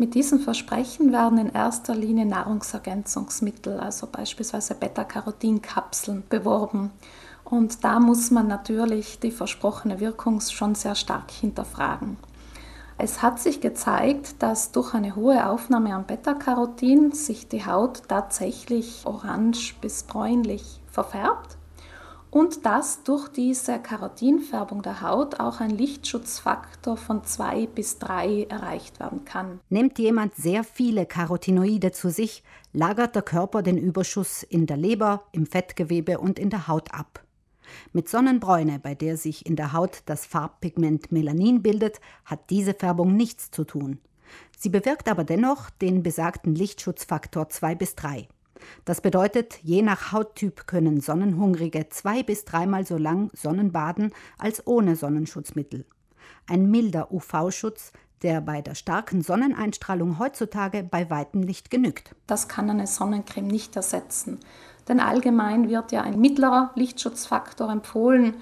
Mit diesem Versprechen werden in erster Linie Nahrungsergänzungsmittel, also beispielsweise Beta-Carotin-Kapseln, beworben. Und da muss man natürlich die versprochene Wirkung schon sehr stark hinterfragen. Es hat sich gezeigt, dass durch eine hohe Aufnahme an Beta-Carotin sich die Haut tatsächlich orange bis bräunlich verfärbt und dass durch diese Karotinfärbung der Haut auch ein Lichtschutzfaktor von 2 bis 3 erreicht werden kann. Nimmt jemand sehr viele Carotinoide zu sich, lagert der Körper den Überschuss in der Leber, im Fettgewebe und in der Haut ab. Mit Sonnenbräune, bei der sich in der Haut das Farbpigment Melanin bildet, hat diese Färbung nichts zu tun. Sie bewirkt aber dennoch den besagten Lichtschutzfaktor 2 bis 3. Das bedeutet, je nach Hauttyp können Sonnenhungrige zwei bis dreimal so lang Sonnenbaden als ohne Sonnenschutzmittel. Ein milder UV-Schutz, der bei der starken Sonneneinstrahlung heutzutage bei weitem nicht genügt. Das kann eine Sonnencreme nicht ersetzen. Denn allgemein wird ja ein mittlerer Lichtschutzfaktor empfohlen,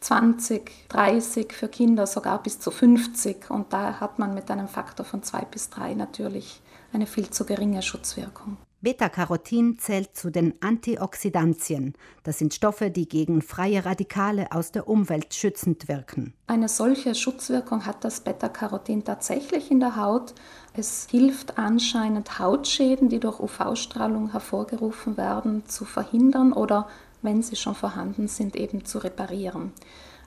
20, 30 für Kinder sogar bis zu 50. Und da hat man mit einem Faktor von 2 bis 3 natürlich eine viel zu geringe Schutzwirkung. Beta-Carotin zählt zu den Antioxidantien. Das sind Stoffe, die gegen freie Radikale aus der Umwelt schützend wirken. Eine solche Schutzwirkung hat das Beta-Carotin tatsächlich in der Haut. Es hilft anscheinend Hautschäden, die durch UV-Strahlung hervorgerufen werden, zu verhindern oder, wenn sie schon vorhanden sind, eben zu reparieren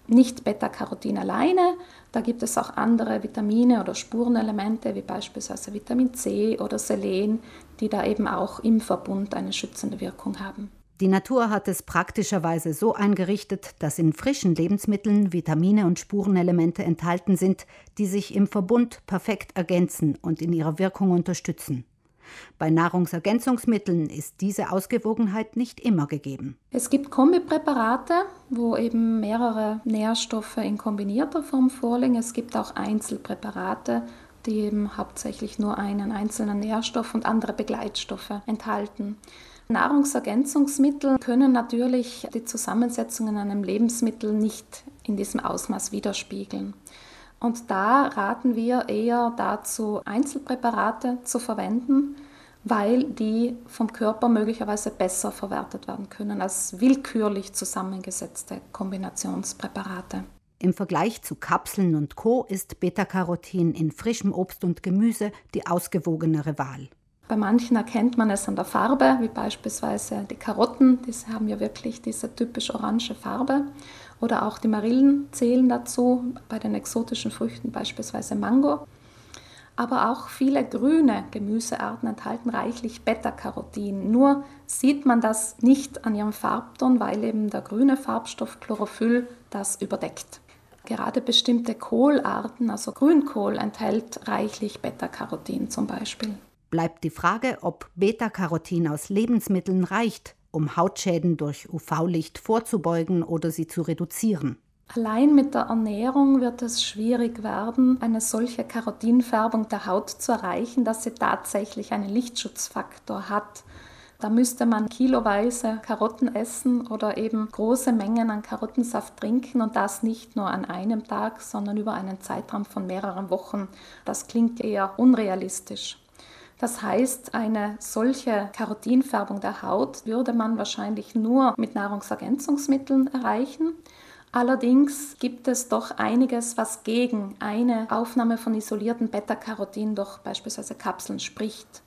nicht Beta-Carotin alleine. Da gibt es auch andere Vitamine oder Spurenelemente, wie beispielsweise Vitamin C oder Selen, die da eben auch im Verbund eine schützende Wirkung haben. Die Natur hat es praktischerweise so eingerichtet, dass in frischen Lebensmitteln Vitamine und Spurenelemente enthalten sind, die sich im Verbund perfekt ergänzen und in ihrer Wirkung unterstützen. Bei Nahrungsergänzungsmitteln ist diese Ausgewogenheit nicht immer gegeben. Es gibt Kombipräparate, wo eben mehrere Nährstoffe in kombinierter Form vorliegen. Es gibt auch Einzelpräparate, die eben hauptsächlich nur einen einzelnen Nährstoff und andere Begleitstoffe enthalten. Nahrungsergänzungsmittel können natürlich die Zusammensetzung in einem Lebensmittel nicht in diesem Ausmaß widerspiegeln. Und da raten wir eher dazu, Einzelpräparate zu verwenden, weil die vom Körper möglicherweise besser verwertet werden können als willkürlich zusammengesetzte Kombinationspräparate. Im Vergleich zu Kapseln und Co. ist Beta-Carotin in frischem Obst und Gemüse die ausgewogenere Wahl. Bei manchen erkennt man es an der Farbe, wie beispielsweise die Karotten, die haben ja wirklich diese typisch orange Farbe. Oder auch die Marillen zählen dazu, bei den exotischen Früchten beispielsweise Mango. Aber auch viele grüne Gemüsearten enthalten reichlich Beta-Carotin. Nur sieht man das nicht an ihrem Farbton, weil eben der grüne Farbstoff Chlorophyll das überdeckt. Gerade bestimmte Kohlarten, also Grünkohl, enthält reichlich Beta-Carotin zum Beispiel bleibt die Frage, ob Beta-Carotin aus Lebensmitteln reicht, um Hautschäden durch UV-Licht vorzubeugen oder sie zu reduzieren. Allein mit der Ernährung wird es schwierig werden, eine solche Karotinfärbung der Haut zu erreichen, dass sie tatsächlich einen Lichtschutzfaktor hat. Da müsste man kiloweise Karotten essen oder eben große Mengen an Karottensaft trinken und das nicht nur an einem Tag, sondern über einen Zeitraum von mehreren Wochen. Das klingt eher unrealistisch. Das heißt, eine solche Karotinfärbung der Haut würde man wahrscheinlich nur mit Nahrungsergänzungsmitteln erreichen. Allerdings gibt es doch einiges, was gegen eine Aufnahme von isolierten Beta-Carotin durch beispielsweise Kapseln spricht.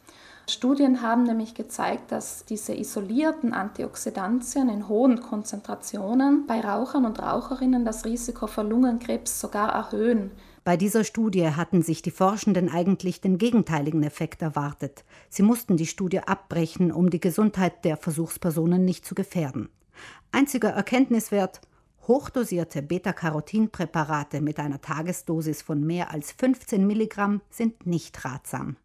Studien haben nämlich gezeigt, dass diese isolierten Antioxidantien in hohen Konzentrationen bei Rauchern und Raucherinnen das Risiko für Lungenkrebs sogar erhöhen. Bei dieser Studie hatten sich die Forschenden eigentlich den gegenteiligen Effekt erwartet. Sie mussten die Studie abbrechen, um die Gesundheit der Versuchspersonen nicht zu gefährden. Einziger Erkenntniswert Hochdosierte Beta-Carotin-Präparate mit einer Tagesdosis von mehr als 15 Milligramm sind nicht ratsam.